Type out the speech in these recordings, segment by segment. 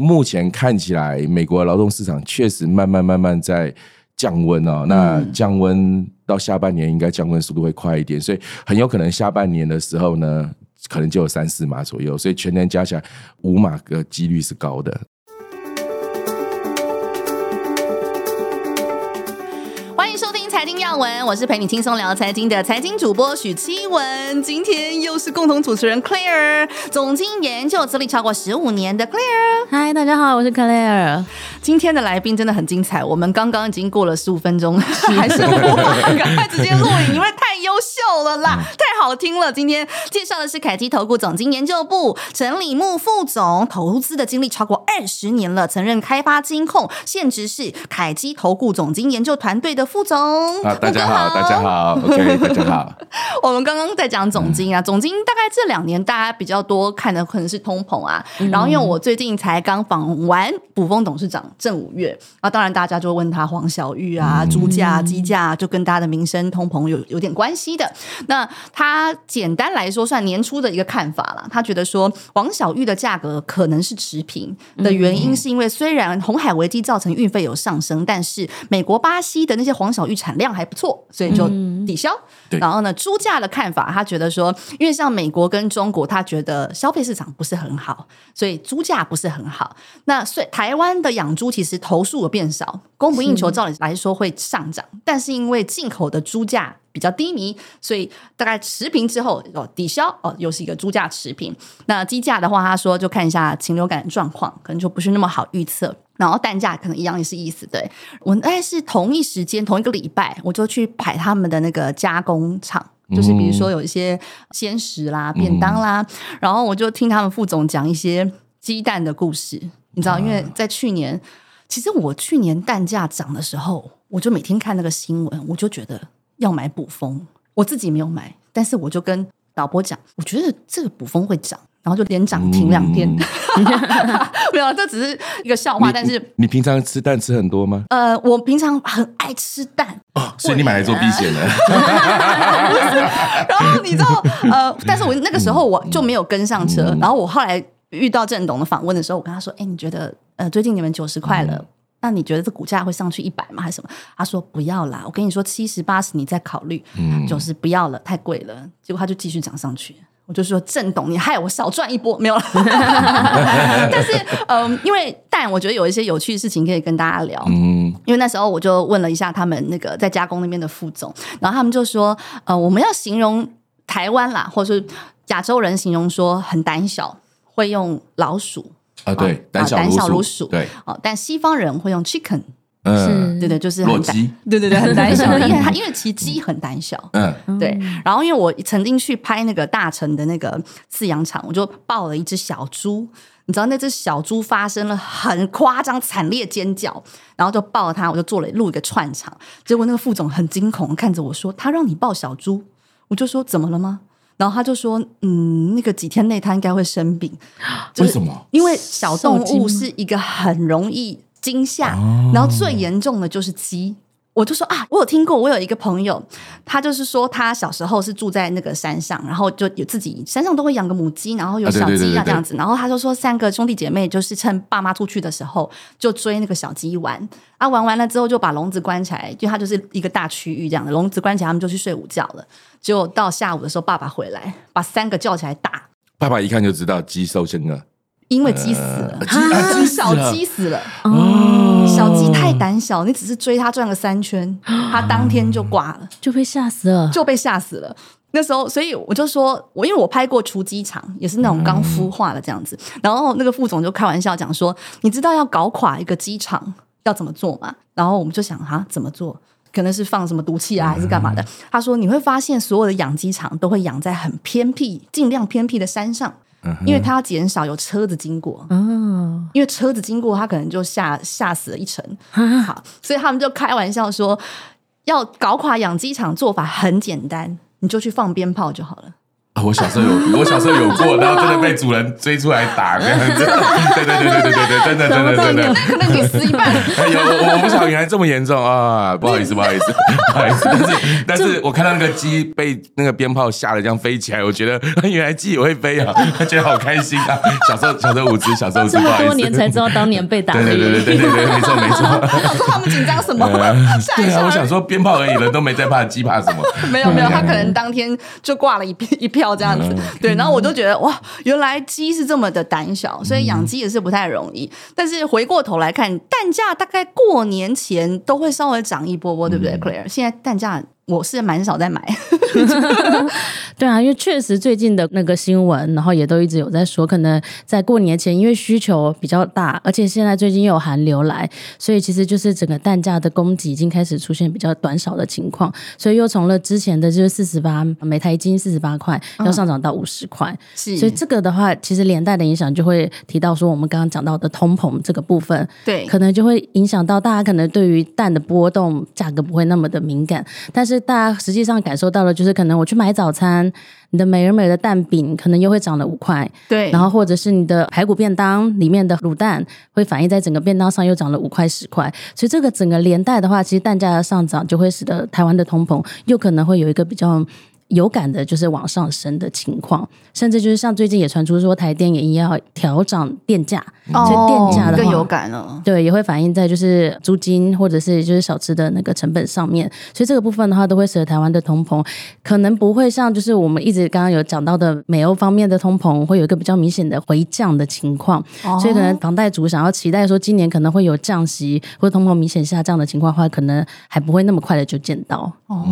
目前看起来，美国劳动市场确实慢慢慢慢在降温哦。那降温到下半年应该降温速度会快一点，所以很有可能下半年的时候呢，可能就有三四码左右，所以全年加起来五码的几率是高的。财经要闻，我是陪你轻松聊财经的财经主播许七文，今天又是共同主持人 Claire，总经研究资历超过十五年的 Claire。嗨，大家好，我是 Claire。今天的来宾真的很精彩，我们刚刚已经过了十五分钟，还是赶快直接录影，因为太优秀了啦，太好听了。今天介绍的是凯基投顾总经研究部陈李木副总，投资的经历超过二十年了，曾任开发金控，现职是凯基投顾总经研究团队的副总。啊，大家好，大家好，OK，大家好。我们刚刚在讲总经啊，总经大概这两年大家比较多看的可能是通膨啊。嗯、然后因为我最近才刚访完卜蜂董事长郑五月啊，当然大家就问他黄小玉啊，猪价、鸡价，就跟大家的民生通膨有有点关系的。那他简单来说算年初的一个看法了，他觉得说黄小玉的价格可能是持平的原因，是因为虽然红海危机造成运费有上升，但是美国、巴西的那些黄小玉产量还不错，所以就抵消。嗯、然后呢，猪价的看法，他觉得说，因为像美国跟中国，他觉得消费市场不是很好，所以猪价不是很好。那所以台湾的养猪其实投诉有变少，供不应求，照理来说会上涨，是但是因为进口的猪价比较低迷，所以大概持平之后哦抵消哦，又是一个猪价持平。那鸡价的话，他说就看一下禽流感的状况，可能就不是那么好预测。然后蛋价可能一样也是意思，对，我大概是同一时间同一个礼拜，我就去排他们的那个加工厂，就是比如说有一些鲜食啦、便当啦，然后我就听他们副总讲一些鸡蛋的故事，你知道，因为在去年，其实我去年蛋价涨的时候，我就每天看那个新闻，我就觉得要买补风，我自己没有买，但是我就跟导播讲，我觉得这个补风会涨。然后就连涨停两天，嗯、没有，这只是一个笑话。但是你平常吃蛋吃很多吗？呃，我平常很爱吃蛋哦，所以你买来做避险的。然后你知道，呃，但是我那个时候我就没有跟上车。嗯、然后我后来遇到郑董的访问的时候，我跟他说：“哎，你觉得呃，最近你们九十块了，嗯、那你觉得这股价会上去一百吗？还是什么？”他说：“不要啦，我跟你说七十八十，你再考虑。嗯，九十不要了，太贵了。”结果他就继续涨上去。我就说郑董，你害我少赚一波，没有了。但是，嗯，因为但，我觉得有一些有趣的事情可以跟大家聊。嗯，因为那时候我就问了一下他们那个在加工那边的副总，然后他们就说，呃，我们要形容台湾啦，或者是亚洲人形容说很胆小，会用老鼠啊，对，胆小胆小如鼠，对，哦，但西方人会用 chicken。嗯，对对，就是很胆，对对对，很胆小，因为他因为其实鸡很胆小，嗯，对。然后因为我曾经去拍那个大成的那个饲养场，我就抱了一只小猪，你知道那只小猪发生了很夸张惨烈尖叫，然后就抱了它，我就做了录一个串场。结果那个副总很惊恐看着我说：“他让你抱小猪？”我就说：“怎么了吗？”然后他就说：“嗯，那个几天内他应该会生病，为什么？因为小动物是一个很容易。”惊吓，然后最严重的就是鸡。我就说啊，我有听过，我有一个朋友，他就是说他小时候是住在那个山上，然后就有自己山上都会养个母鸡，然后有小鸡啊这样子。然后他就说三个兄弟姐妹就是趁爸妈出去的时候就追那个小鸡玩啊，玩完了之后就把笼子关起来，就他就是一个大区域这样的笼子关起来，他们就去睡午觉了。结果到下午的时候，爸爸回来把三个叫起来打，爸爸一看就知道鸡受惊了。因为鸡死了，呃、小鸡死了。哦，小鸡太胆小，你只是追它转个三圈，它当天就挂了，就被吓死了，就被吓死了。那时候，所以我就说，我因为我拍过雏鸡场，也是那种刚孵化的这样子。嗯、然后那个副总就开玩笑讲说：“你知道要搞垮一个鸡场要怎么做吗？”然后我们就想哈，怎么做？可能是放什么毒气啊，还是干嘛的？嗯、他说：“你会发现，所有的养鸡场都会养在很偏僻、尽量偏僻的山上。”因为它要减少有车子经过，嗯，因为车子经过，它可能就吓吓死了一层。好，所以他们就开玩笑说，要搞垮养鸡场做法很简单，你就去放鞭炮就好了。我小时候有，我小时候有过，然后真的被主人追出来打这样子。对对对对对对对，真的真的真的。那可能给撕一半。有我我不晓得原来这么严重啊！不好意思不好意思不好意思，但是但是我看到那个鸡被那个鞭炮吓得这样飞起来，我觉得原来鸡也会飞啊，觉得好开心啊！小时候小时候无知，小时候这么多年才知道当年被打的。对对对对对对，没错没错。我说他们紧张什么？对啊，我想说鞭炮而已，人都没在怕，鸡怕什么？没有没有，他可能当天就挂了一一票这样子。对，然后我就觉得哇，原来鸡是这么的胆小，所以养鸡也是不太容易。但是回过头来看，蛋价大概过年前都会稍微涨一波波，对不对，Claire？现在蛋价。我是蛮少在买，对啊，因为确实最近的那个新闻，然后也都一直有在说，可能在过年前，因为需求比较大，而且现在最近又有寒流来，所以其实就是整个蛋价的供给已经开始出现比较短少的情况，所以又从了之前的就是四十八每台斤四十八块，要上涨到五十块，是，所以这个的话，其实连带的影响就会提到说，我们刚刚讲到的通膨这个部分，对，可能就会影响到大家可能对于蛋的波动价格不会那么的敏感，但是。大家实际上感受到的，就是可能我去买早餐，你的美而美的蛋饼可能又会涨了五块，对，然后或者是你的排骨便当里面的卤蛋会反映在整个便当上又涨了五块十块，所以这个整个连带的话，其实蛋价的上涨就会使得台湾的通膨又可能会有一个比较。有感的就是往上升的情况，甚至就是像最近也传出说台电也要调涨电价，哦、所以电价的话更有感了。对，也会反映在就是租金或者是就是小吃的那个成本上面，所以这个部分的话都会使得台湾的通膨可能不会像就是我们一直刚刚有讲到的美欧方面的通膨会有一个比较明显的回降的情况，哦、所以可能房贷族想要期待说今年可能会有降息或者通膨明显下降的情况的话，可能还不会那么快的就见到。哦，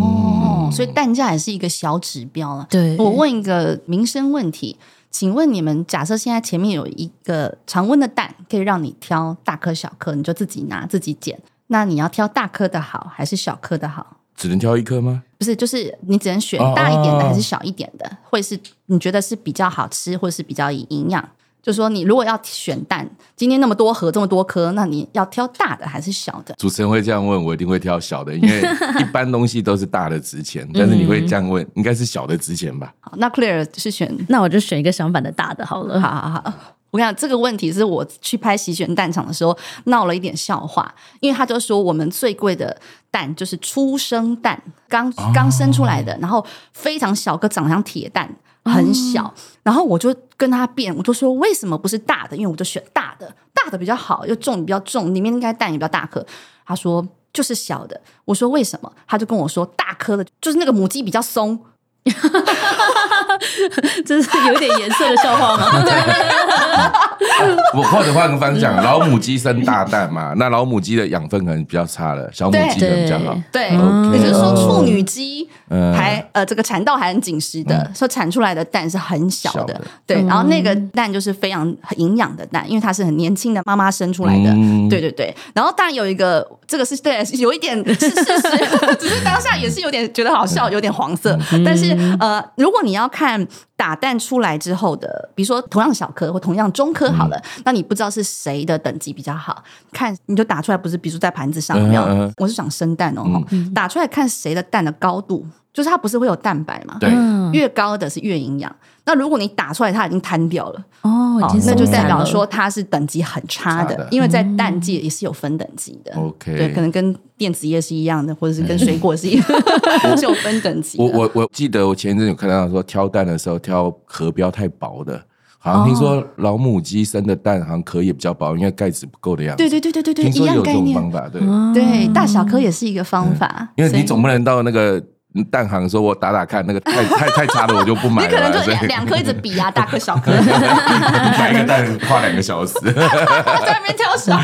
嗯、所以蛋价也是一个小。高指标了。对，我问一个民生问题，请问你们假设现在前面有一个常温的蛋，可以让你挑大颗小颗，你就自己拿自己捡。那你要挑大颗的好，还是小颗的好？只能挑一颗吗？不是，就是你只能选大一点的，还是小一点的？会是你觉得是比较好吃，或是比较有营养？就说你如果要选蛋，今天那么多盒这么多颗，那你要挑大的还是小的？主持人会这样问，我一定会挑小的，因为 一般东西都是大的值钱，但是你会这样问，应该是小的值钱吧？好，那 Claire 是选，那我就选一个相反的大的好了。好好好，我跟你讲，这个问题是我去拍洗选蛋场的时候闹了一点笑话，因为他就说我们最贵的蛋就是出生蛋，刚刚生出来的，哦、然后非常小个，长得像铁蛋。很小，然后我就跟他辩，我就说为什么不是大的？因为我就选大的，大的比较好，又重比较重，里面应该蛋也比较大颗。他说就是小的，我说为什么？他就跟我说大颗的，就是那个母鸡比较松。这是有点颜色的笑话吗？我或者换个方向讲，老母鸡生大蛋嘛，那老母鸡的养分可能比较差了，小母鸡可能比较好。对，也就是说处女鸡还呃这个产道还很紧实的，说产出来的蛋是很小的。对，然后那个蛋就是非常营养的蛋，因为它是很年轻的妈妈生出来的。对对对，然后当然有一个这个是对，有一点是事实，只是当下也是有点觉得好笑，有点黄色，但是。呃，如果你要看打蛋出来之后的，比如说同样小颗或同样中颗好了，嗯、那你不知道是谁的等级比较好，看你就打出来不是，比如说在盘子上没有，嗯、我是想生蛋哦，嗯、打出来看谁的蛋的高度，就是它不是会有蛋白嘛？对，越高的是越营养。那如果你打出来它已经摊掉了哦，那就代表说它是等级很差的，因为在蛋界也是有分等级的。OK，对，可能跟电子业是一样的，或者是跟水果是一样，是有分等级。我我我记得我前一阵有看到说挑蛋的时候挑壳不要太薄的，好像听说老母鸡生的蛋好像壳也比较薄，因为盖子不够的样子。对对对对对对，听说有这种方法，对对，大小颗也是一个方法，因为你总不能到那个。蛋行说：“我打打看，那个太 太太差了我就不买了。”你可能就两两颗一直比啊，大颗小颗，买一个蛋花两个小时，在那边挑小。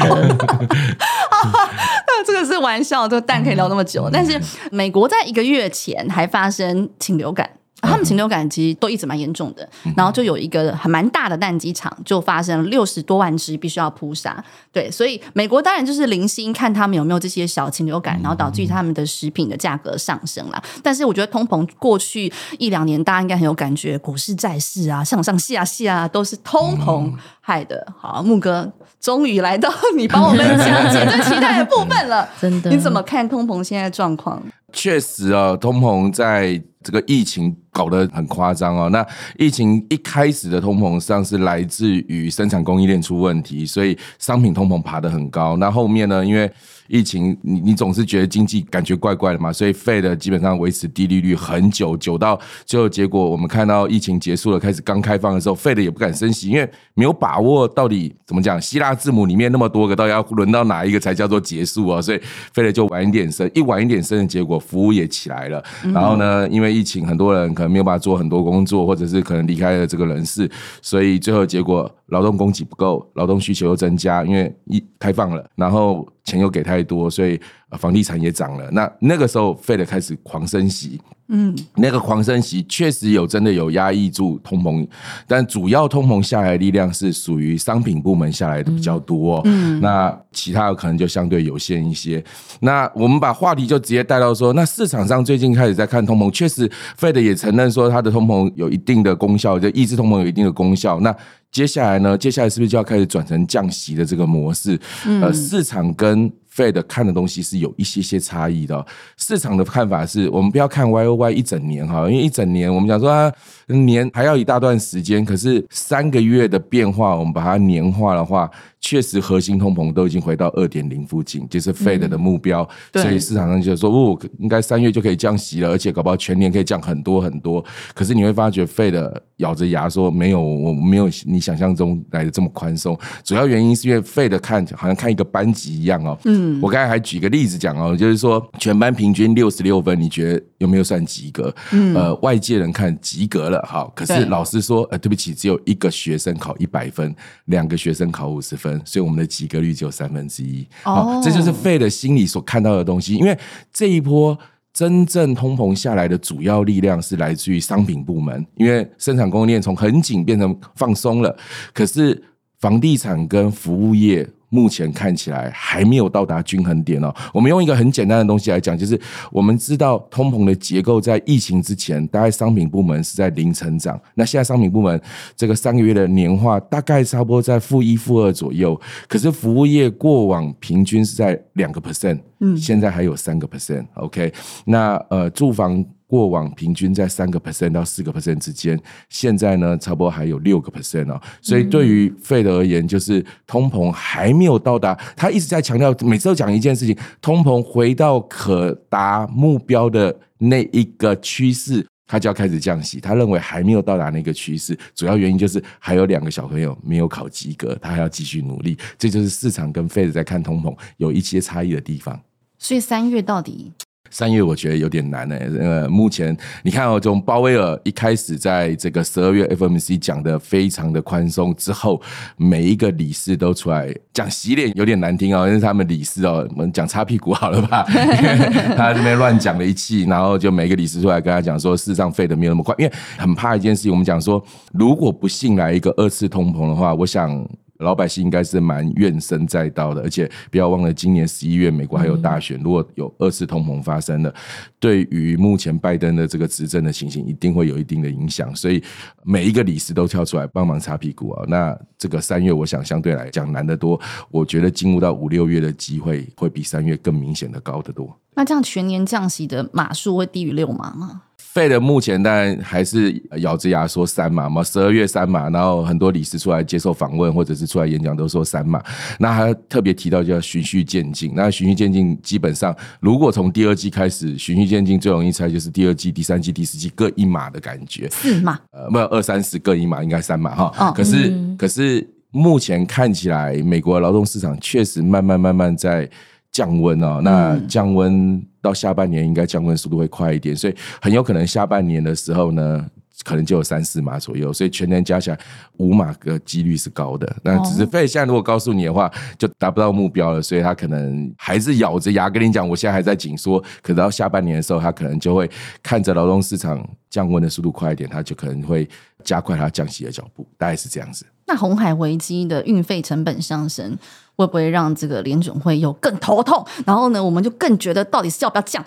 那这个是玩笑，这个蛋可以聊那么久。但是美国在一个月前还发生禽流感。他们禽流感其实都一直蛮严重的，然后就有一个很蛮大的蛋鸡场就发生了六十多万只必须要扑杀，对，所以美国当然就是零星看他们有没有这些小禽流感，然后导致于他们的食品的价格上升了。但是我觉得通膨过去一两年大家应该很有感觉，股市债市啊上上下下都是通膨害的。好，木哥终于来到 你帮我们讲解最期待的部分了。真的，你怎么看通膨现在状况？确实啊，通膨在这个疫情搞得很夸张哦。那疫情一开始的通膨上是来自于生产供应链出问题，所以商品通膨爬得很高。那后面呢，因为疫情，你你总是觉得经济感觉怪怪的嘛，所以 Fed 基本上维持低利率很久，久到最后结果，我们看到疫情结束了，开始刚开放的时候，Fed 也不敢升息，因为没有把握到底怎么讲，希腊字母里面那么多个，到底要轮到哪一个才叫做结束啊？所以 Fed 就晚一点升，一晚一点升的结果，服务也起来了。然后呢，因为疫情，很多人可能没有办法做很多工作，或者是可能离开了这个人事，所以最后结果。劳动供给不够，劳动需求又增加，因为一开放了，然后钱又给太多，所以房地产也涨了。那那个时候，Fed 开始狂升息，嗯，那个狂升息确实有真的有压抑住通膨，但主要通膨下来的力量是属于商品部门下来的比较多，嗯，那其他的可能就相对有限一些。那我们把话题就直接带到说，那市场上最近开始在看通膨，确实 Fed 也承认说它的通膨有一定的功效，就抑制通膨有一定的功效。那接下来呢？接下来是不是就要开始转成降息的这个模式？嗯、呃，市场跟 Fed 看的东西是有一些些差异的。市场的看法是我们不要看 Y O Y 一整年哈，因为一整年我们讲说啊，年还要一大段时间，可是三个月的变化，我们把它年化的话。确实，核心通膨都已经回到二点零附近，就是 Fed 的目标，嗯、所以市场上就说，哦，应该三月就可以降息了，而且搞不好全年可以降很多很多。可是你会发觉，Fed 咬着牙说，没有，我没有你想象中来的这么宽松。主要原因是因为 Fed 看好像看一个班级一样哦。嗯，我刚才还举个例子讲哦，就是说全班平均六十六分，你觉得有没有算及格？嗯，呃，外界人看及格了，好，可是老师说，呃，对不起，只有一个学生考一百分，两个学生考五十分。所以我们的及格率只有三分之一，好，这就是 Fed 心里所看到的东西。因为这一波真正通膨下来的主要力量是来自于商品部门，因为生产供应链从很紧变成放松了，可是房地产跟服务业。目前看起来还没有到达均衡点哦。我们用一个很简单的东西来讲，就是我们知道通膨的结构在疫情之前，大概商品部门是在零成长。那现在商品部门这个三个月的年化大概差不多在负一、负二左右。可是服务业过往平均是在两个 percent，嗯，现在还有三个 percent。OK，那呃住房。过往平均在三个 percent 到四个 percent 之间，现在呢，差不多还有六个 percent 哦。所以对于 Fed 而言，就是通膨还没有到达，他一直在强调，每次都讲一件事情：通膨回到可达目标的那一个趋势，他就要开始降息。他认为还没有到达那个趋势，主要原因就是还有两个小朋友没有考及格，他还要继续努力。这就是市场跟 Fed 在看通膨有一些差异的地方。所以三月到底？三月我觉得有点难呢，呃，目前你看哦，从鲍威尔一开始在这个十二月 FOMC 讲的非常的宽松之后，每一个理事都出来讲洗脸，有点难听哦，因为他们理事哦，我们讲擦屁股好了吧？他这边乱讲了一气，然后就每一个理事出来跟他讲说，事实上费的没有那么快，因为很怕一件事情，我们讲说，如果不幸来一个二次通膨的话，我想。老百姓应该是蛮怨声载道的，而且不要忘了，今年十一月美国还有大选，如果有二次通膨发生了，对于目前拜登的这个执政的情形，一定会有一定的影响。所以每一个理事都跳出来帮忙擦屁股啊。那这个三月，我想相对来讲难得多。我觉得进入到五六月的机会，会比三月更明显的高得多。那这样全年降息的码数会低于六码吗？Fed 目前当然还是咬着牙说三码嘛，十二月三码，然后很多理事出来接受访问或者是出来演讲都说三码。那他特别提到就要循序渐进。那循序渐进基本上，如果从第二季开始循序渐进，最容易猜就是第二季、第三季、第四季各一码的感觉。四码？呃，没有二三十各一码，应该三码哈。可是可是目前看起来，美国劳动市场确实慢慢慢慢在降温哦。那降温。到下半年应该降温速度会快一点，所以很有可能下半年的时候呢，可能就有三四码左右，所以全年加起来五码的几率是高的。那只是 Fed 现在如果告诉你的话，就达不到目标了，所以他可能还是咬着牙跟你讲，我现在还在紧缩，可是到下半年的时候，他可能就会看着劳动市场降温的速度快一点，他就可能会加快他降息的脚步，大概是这样子。那红海危机的运费成本上升，会不会让这个联准会有更头痛？然后呢，我们就更觉得到底是要不要降？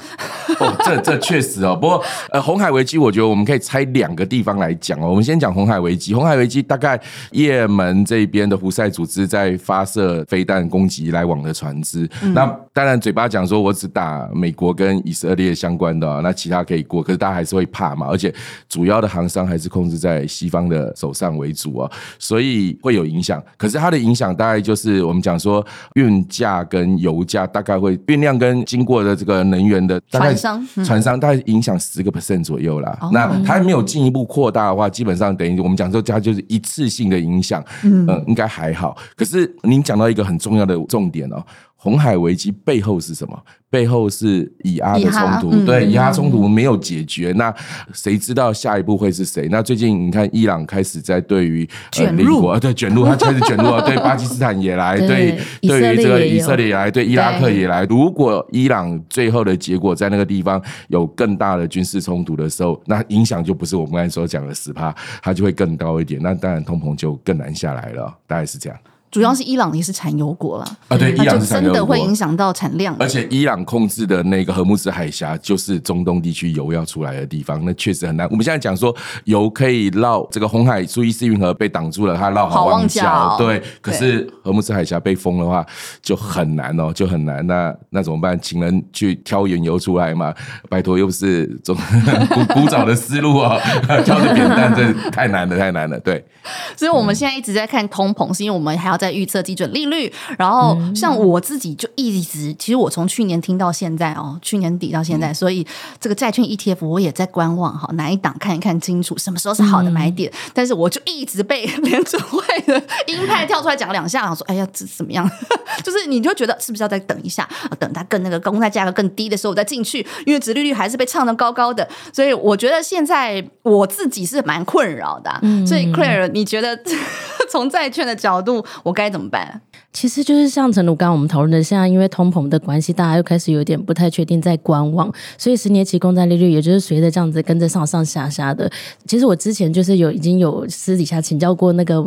哦，这这确实哦。不过呃，红海危机，我觉得我们可以拆两个地方来讲哦。我们先讲红海危机。红海危机大概也门这边的胡塞组织在发射飞弹攻击来往的船只。嗯、那当然嘴巴讲说我只打美国跟以色列相关的，那其他可以过。可是大家还是会怕嘛。而且主要的航商还是控制在西方的手上为主啊，所以会有影响。可是它的影响大概就是我们讲。说运价跟油价大概会运量跟经过的这个能源的船商，船商大概影响十个 percent 左右啦。那它还没有进一步扩大的话，基本上等于我们讲说它就是一次性的影响，嗯，应该还好。可是您讲到一个很重要的重点哦。红海危机背后是什么？背后是以阿的冲突，对，以阿冲突没有解决，那谁知道下一步会是谁？那最近你看，伊朗开始在对于卷入，呃、对卷入，他开始卷入了，对巴基斯坦也来，对，对于这个以色列也来，对伊拉克也来。如果伊朗最后的结果在那个地方有更大的军事冲突的时候，那影响就不是我们刚才所讲的十趴，它就会更高一点。那当然通膨就更难下来了，大概是这样。主要是伊朗也是产油国了啊，对，伊朗真的会影响到产量。而且伊朗控制的那个荷姆斯海峡就是中东地区油要出来的地方，那确实很难。我们现在讲说油可以绕这个红海苏伊士运河被挡住了，它绕好望角，对。可是荷姆斯海峡被封的话就很难哦，就很难。那那怎么办？请人去挑原油出来嘛？拜托，又不是中古古早的思路哦，挑着扁担，这太难了，太难了。对。所以我们现在一直在看通膨，是因为我们还要。在预测基准利率，然后像我自己就一直，其实我从去年听到现在哦，去年底到现在，所以这个债券 ETF 我也在观望哈，哪一档看一看清楚，什么时候是好的买点。但是我就一直被联储会的鹰派跳出来讲了两下，说哎呀这怎么样？就是你就觉得是不是要再等一下，等它更那个公债价格更低的时候我再进去，因为殖利率还是被唱得高高的，所以我觉得现在我自己是蛮困扰的。所以 Claire，你觉得 从债券的角度？我该怎么办？其实就是像陈鲁刚刚我们讨论的，现在因为通膨的关系，大家又开始有点不太确定，在观望，所以十年期公债利率也就是随着这样子跟着上上下下的。其实我之前就是有已经有私底下请教过那个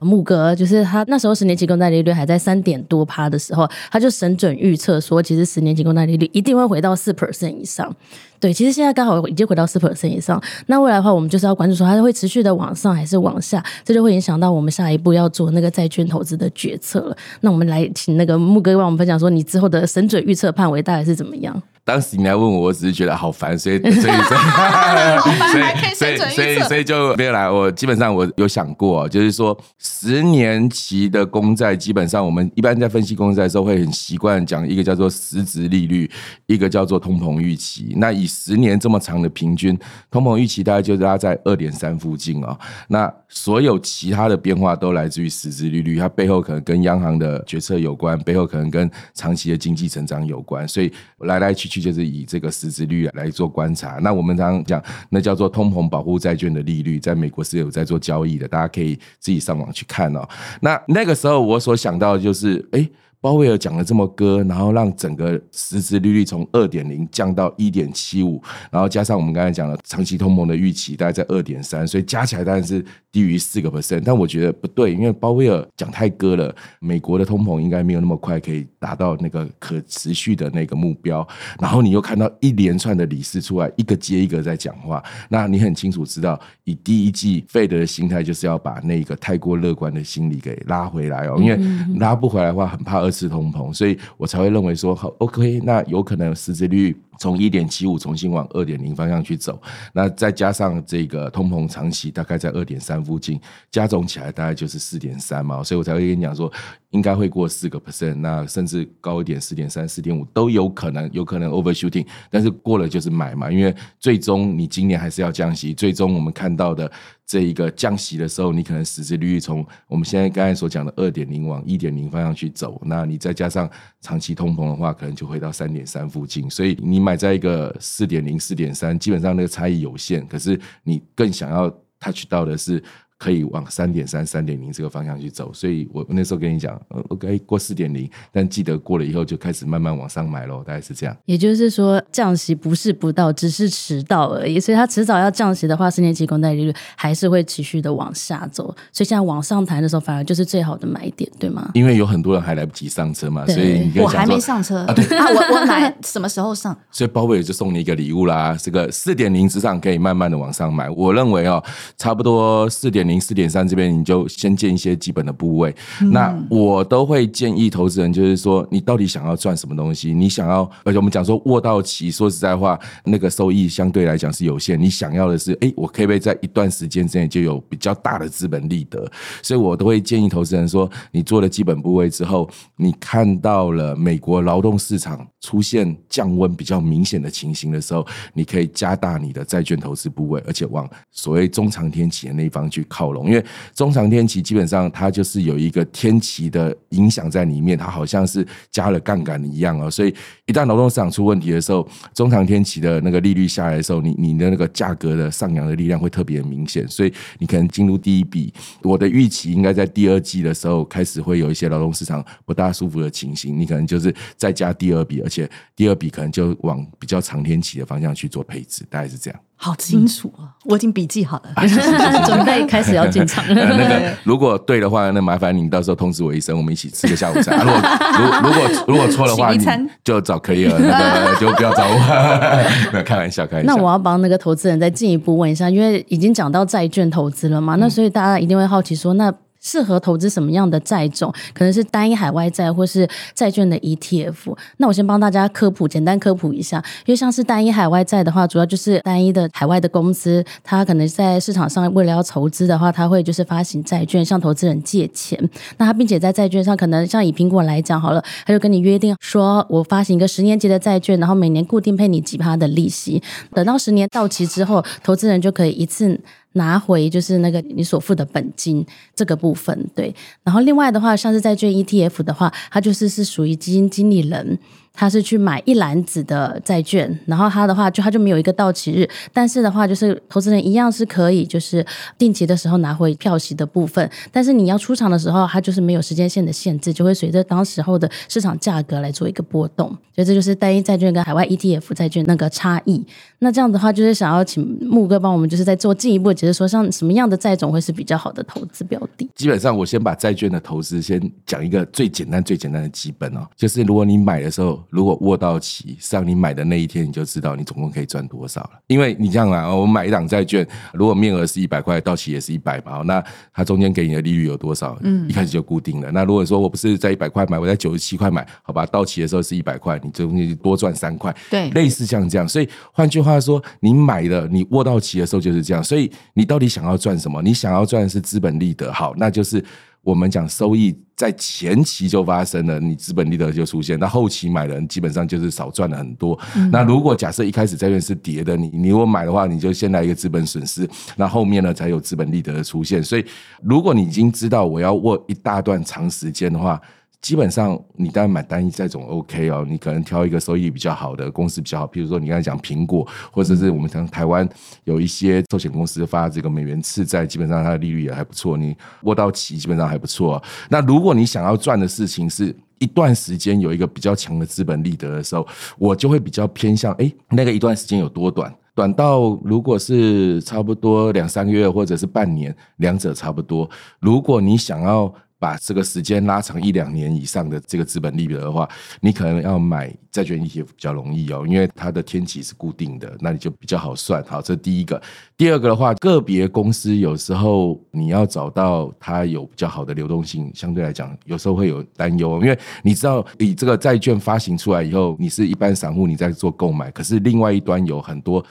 木哥，就是他那时候十年期公债利率还在三点多趴的时候，他就神准预测说，其实十年期公债利率一定会回到四 percent 以上。对，其实现在刚好已经回到四 percent 以上。那未来的话，我们就是要关注说，它会持续的往上还是往下，这就会影响到我们下一步要做那个债券投资的决策了。那我们来请那个木哥帮我们分享说，你之后的神准预测范围大概是怎么样？当时你来问我，我只是觉得好烦，所以所 以所以所以所以所以就没有来。我基本上我有想过，就是说十年期的公债，基本上我们一般在分析公债的时候会很习惯讲一个叫做实质利率，一个叫做通膨预期。那以十年这么长的平均通膨预期，大概就拉在二点三附近哦。那所有其他的变化都来自于实质利率，它背后可能跟央行的决策有关，背后可能跟长期的经济成长有关。所以来来去去。去就是以这个实质率来做观察，那我们常常讲，那叫做通膨保护债券的利率，在美国是有在做交易的，大家可以自己上网去看哦。那那个时候我所想到的就是，哎。鲍威尔讲了这么歌，然后让整个实质利率从二点零降到一点七五，然后加上我们刚才讲的长期通膨的预期大概在二点三，所以加起来当然是低于四个 percent。但我觉得不对，因为鲍威尔讲太歌了，美国的通膨应该没有那么快可以达到那个可持续的那个目标。然后你又看到一连串的理事出来，一个接一个在讲话，那你很清楚知道，以第一季费德的心态就是要把那个太过乐观的心理给拉回来哦，因为拉不回来的话，很怕二。是通膨，所以我才会认为说好，OK，那有可能实质率从一点七五重新往二点零方向去走，那再加上这个通膨长期大概在二点三附近，加总起来大概就是四点三嘛，所以我才会跟你讲说，应该会过四个 percent，那甚至高一点四点三、四点五都有可能，有可能 overshooting，但是过了就是买嘛，因为最终你今年还是要降息，最终我们看到的。这一个降息的时候，你可能实质利率从我们现在刚才所讲的二点零往一点零方向去走，那你再加上长期通膨的话，可能就回到三点三附近。所以你买在一个四点零、四点三，基本上那个差异有限。可是你更想要 touch 到的是可以往三点三、三点零这个方向去走，所以我那时候跟你讲，OK 过四点零，但记得过了以后就开始慢慢往上买喽，大概是这样。也就是说，降息不是不到，只是迟到而已。所以它迟早要降息的话，十年期公债利率还是会持续的往下走。所以现在往上弹的时候，反而就是最好的买点，对吗？因为有很多人还来不及上车嘛，所以你我还没上车啊，对啊，我我买什么时候上？所以包威尔就送你一个礼物啦，这个四点零之上可以慢慢的往上买。我认为哦，差不多四点零、四点三这边。你就先建一些基本的部位，嗯、那我都会建议投资人，就是说你到底想要赚什么东西？你想要，而且我们讲说握到期，说实在话，那个收益相对来讲是有限。你想要的是，哎，我可不可以在一段时间之内就有比较大的资本利得？所以我都会建议投资人说，你做了基本部位之后，你看到了美国劳动市场出现降温比较明显的情形的时候，你可以加大你的债券投资部位，而且往所谓中长天期的那一方去靠拢，因为。中长天期基本上它就是有一个天期的影响在里面，它好像是加了杠杆一样哦。所以一旦劳动市场出问题的时候，中长天期的那个利率下来的时候，你你的那个价格的上扬的力量会特别明显。所以你可能进入第一笔，我的预期应该在第二季的时候开始会有一些劳动市场不大舒服的情形，你可能就是再加第二笔，而且第二笔可能就往比较长天期的方向去做配置，大概是这样。好清楚啊！我已经笔记好了，准备开始要进场了。那个如果对的话，那麻烦你到时候通知我一声，我们一起吃个下午茶。如果如果如果错的话，你就找可以了，那个就不要找我。开玩笑，开玩笑。那我要帮那个投资人再进一步问一下，因为已经讲到债券投资了嘛，那所以大家一定会好奇说，那。适合投资什么样的债种？可能是单一海外债，或是债券的 ETF。那我先帮大家科普，简单科普一下。因为像是单一海外债的话，主要就是单一的海外的公司，它可能在市场上为了要筹资的话，它会就是发行债券向投资人借钱。那它并且在债券上，可能像以苹果来讲好了，它就跟你约定说，我发行一个十年期的债券，然后每年固定配你几趴的利息。等到十年到期之后，投资人就可以一次。拿回就是那个你所付的本金这个部分，对。然后另外的话，像是债券 ETF 的话，它就是是属于基金经理人。他是去买一篮子的债券，然后他的话就他就没有一个到期日，但是的话就是投资人一样是可以就是定期的时候拿回票息的部分，但是你要出场的时候，它就是没有时间线的限制，就会随着当时候的市场价格来做一个波动，所以这就是单一债券跟海外 ETF 债券那个差异。那这样的话就是想要请木哥帮我们就是再做进一步解释，说像什么样的债种会是比较好的投资标的？基本上我先把债券的投资先讲一个最简单最简单的基本哦，就是如果你买的时候。如果握到期，像你买的那一天，你就知道你总共可以赚多少了。因为你这样啊，我买一档债券，如果面额是一百块，到期也是一百嘛，那它中间给你的利率有多少？嗯，一开始就固定了。那如果说我不是在一百块买，我在九十七块买，好吧，到期的时候是一百块，你中间就多赚三块。对，类似像这样。所以换句话说，你买的，你握到期的时候就是这样。所以你到底想要赚什么？你想要赚的是资本利得，好，那就是。我们讲收益在前期就发生了，你资本利得就出现，那后期买的人基本上就是少赚了很多。嗯、那如果假设一开始债券是跌的，你你如果买的话，你就先来一个资本损失，那后面呢才有资本利得的出现。所以，如果你已经知道我要握一大段长时间的话。基本上，你当然买单一债种 OK 哦，你可能挑一个收益比较好的公司比较好，譬如说你刚才讲苹果，或者是我们像台湾有一些寿险公司发这个美元次债，基本上它的利率也还不错，你握到期基本上还不错。那如果你想要赚的事情是一段时间有一个比较强的资本利得的时候，我就会比较偏向哎，那个一段时间有多短？短到如果是差不多两三个月或者是半年，两者差不多。如果你想要把这个时间拉长一两年以上的这个资本利得的话，你可能要买债券 ETF 比较容易哦，因为它的天期是固定的，那你就比较好算。好，这第一个。第二个的话，个别公司有时候你要找到它有比较好的流动性，相对来讲有时候会有担忧，因为你知道，你这个债券发行出来以后，你是一般散户你在做购买，可是另外一端有很多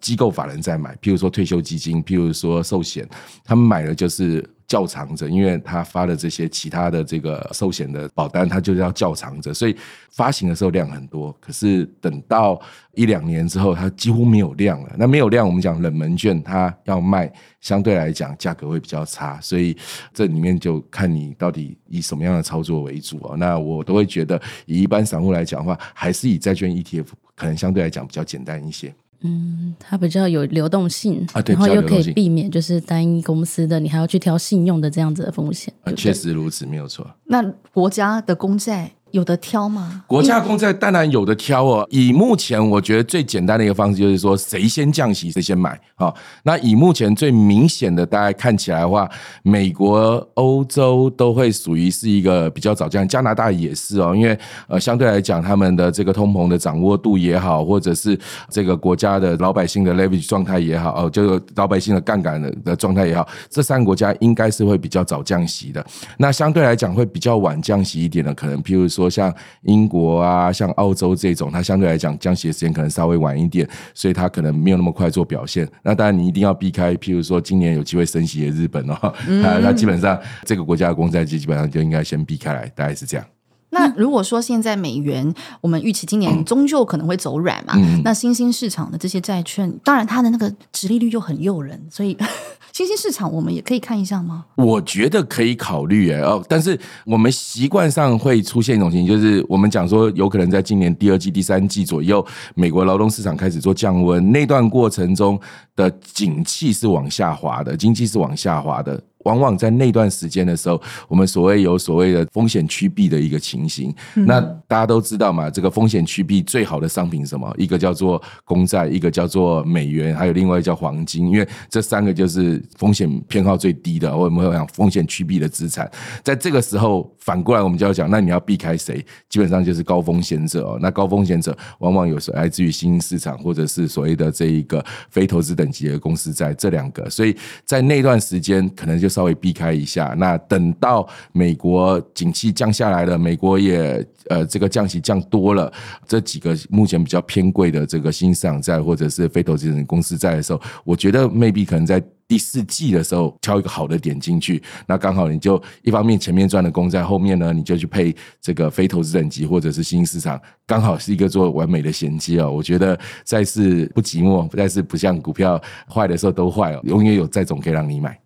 机构法人在买，譬如说退休基金，譬如说寿险，他们买的就是。较长者，因为他发的这些其他的这个寿险的保单，他就是要较长者，所以发行的时候量很多。可是等到一两年之后，它几乎没有量了。那没有量，我们讲冷门券，它要卖，相对来讲价格会比较差。所以这里面就看你到底以什么样的操作为主啊。那我都会觉得，以一般散户来讲的话，还是以债券 ETF 可能相对来讲比较简单一些。嗯，它比较有流动性啊，对，然后又可以避免就是单一公司的，你还要去挑信用的这样子的风险。啊，确实如此，没有错。那国家的公债。有得挑吗？国家公债当然有得挑哦。以目前我觉得最简单的一个方式就是说，谁先降息谁先买。好，那以目前最明显的，大家看起来的话，美国、欧洲都会属于是一个比较早降，加拿大也是哦。因为呃，相对来讲，他们的这个通膨的掌握度也好，或者是这个国家的老百姓的 leverage 状态也好，哦，就是老百姓的杠杆的的状态也好，这三个国家应该是会比较早降息的。那相对来讲会比较晚降息一点的，可能譬如说。说像英国啊，像澳洲这种，它相对来讲降息的时间可能稍微晚一点，所以它可能没有那么快做表现。那当然你一定要避开，譬如说今年有机会升息的日本哦，它它基本上这个国家的公债基基本上就应该先避开来，大概是这样。那如果说现在美元，我们预期今年终究可能会走软嘛？嗯、那新兴市场的这些债券，当然它的那个殖利率又很诱人，所以 新兴市场我们也可以看一下吗？我觉得可以考虑哎哦，但是我们习惯上会出现一种情形，就是我们讲说有可能在今年第二季、第三季左右，美国劳动市场开始做降温，那段过程中的景气是往下滑的，经济是往下滑的。往往在那段时间的时候，我们所谓有所谓的风险趋避的一个情形。那大家都知道嘛，这个风险趋避最好的商品是什么？一个叫做公债，一个叫做美元，还有另外一个叫黄金。因为这三个就是风险偏好最低的，我们会讲风险趋避的资产。在这个时候，反过来我们就要讲，那你要避开谁？基本上就是高风险者哦。那高风险者往往有时候来自于新兴市场，或者是所谓的这一个非投资等级的公司在这两个。所以在那段时间，可能就稍微避开一下，那等到美国景气降下来了，美国也呃这个降息降多了，这几个目前比较偏贵的这个新市场债或者是非投资人公司在的时候，我觉得 maybe 可能在第四季的时候挑一个好的点进去，那刚好你就一方面前面赚了公债，后面呢你就去配这个非投资等级或者是新兴市场，刚好是一个做完美的衔接哦。我觉得再次不寂寞，债市不像股票坏的时候都坏哦，永远有债种可以让你买。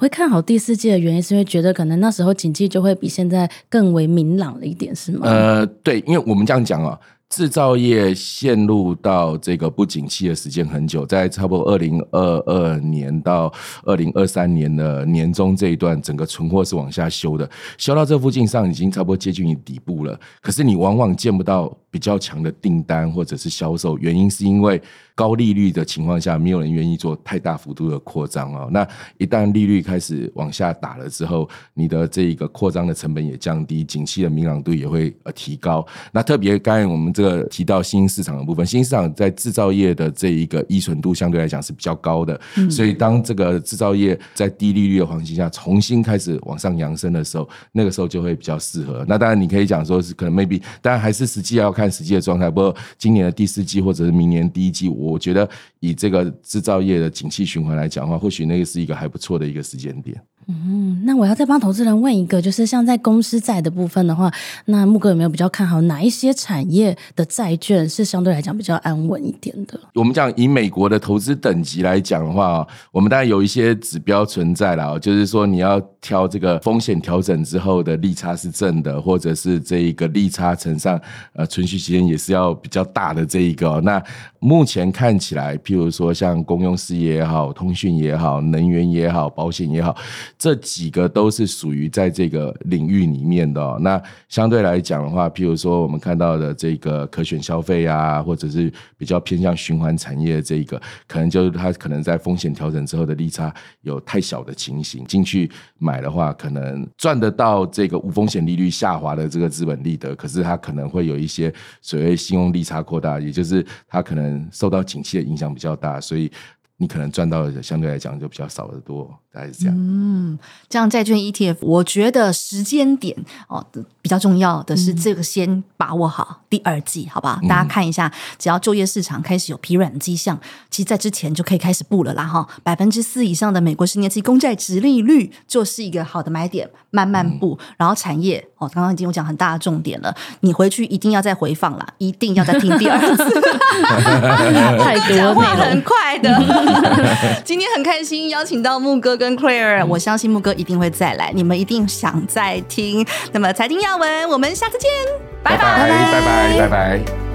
会看好第四季的原因，是因为觉得可能那时候经济就会比现在更为明朗了一点，是吗？呃，对，因为我们这样讲啊。制造业陷入到这个不景气的时间很久，在差不多二零二二年到二零二三年的年中这一段，整个存货是往下修的，修到这附近上已经差不多接近于底部了。可是你往往见不到比较强的订单或者是销售，原因是因为高利率的情况下，没有人愿意做太大幅度的扩张哦。那一旦利率开始往下打了之后，你的这一个扩张的成本也降低，景气的明朗度也会呃提高。那特别刚才我们。这个提到新兴市场的部分，新兴市场在制造业的这一个依存度相对来讲是比较高的，所以当这个制造业在低利率的环境下重新开始往上扬升的时候，那个时候就会比较适合。那当然你可以讲说是可能 maybe，当然还是实际要看实际的状态。不过今年的第四季或者是明年第一季，我我觉得以这个制造业的景气循环来讲的话，或许那个是一个还不错的一个时间点。嗯，那我要再帮投资人问一个，就是像在公司债的部分的话，那木哥有没有比较看好哪一些产业的债券是相对来讲比较安稳一点的？我们讲以美国的投资等级来讲的话，我们当然有一些指标存在了，就是说你要挑这个风险调整之后的利差是正的，或者是这一个利差乘上呃存续期间也是要比较大的这一个。那目前看起来，譬如说像公用事业也好，通讯也好，能源也好，保险也好。这几个都是属于在这个领域里面的。那相对来讲的话，譬如说我们看到的这个可选消费啊，或者是比较偏向循环产业的这一个，可能就是它可能在风险调整之后的利差有太小的情形，进去买的话，可能赚得到这个无风险利率下滑的这个资本利得，可是它可能会有一些所谓信用利差扩大，也就是它可能受到景气的影响比较大，所以。你可能赚到的相对来讲就比较少得多，大概是这样。嗯，这样债券 ETF，我觉得时间点哦比较重要的是这个先把握好第二季，好不好？大家看一下，只要就业市场开始有疲软的迹象，其实在之前就可以开始布了啦哈。百分之四以上的美国十年期公债殖利率就是一个好的买点，慢慢布。然后产业哦，刚刚已经有讲很大的重点了，你回去一定要再回放啦，一定要再听第二次，太多讲话很快的。今天很开心邀请到木哥跟 Claire，我相信木哥一定会再来，你们一定想再听。那么财经要闻，我们下次见，拜拜拜拜拜拜拜拜。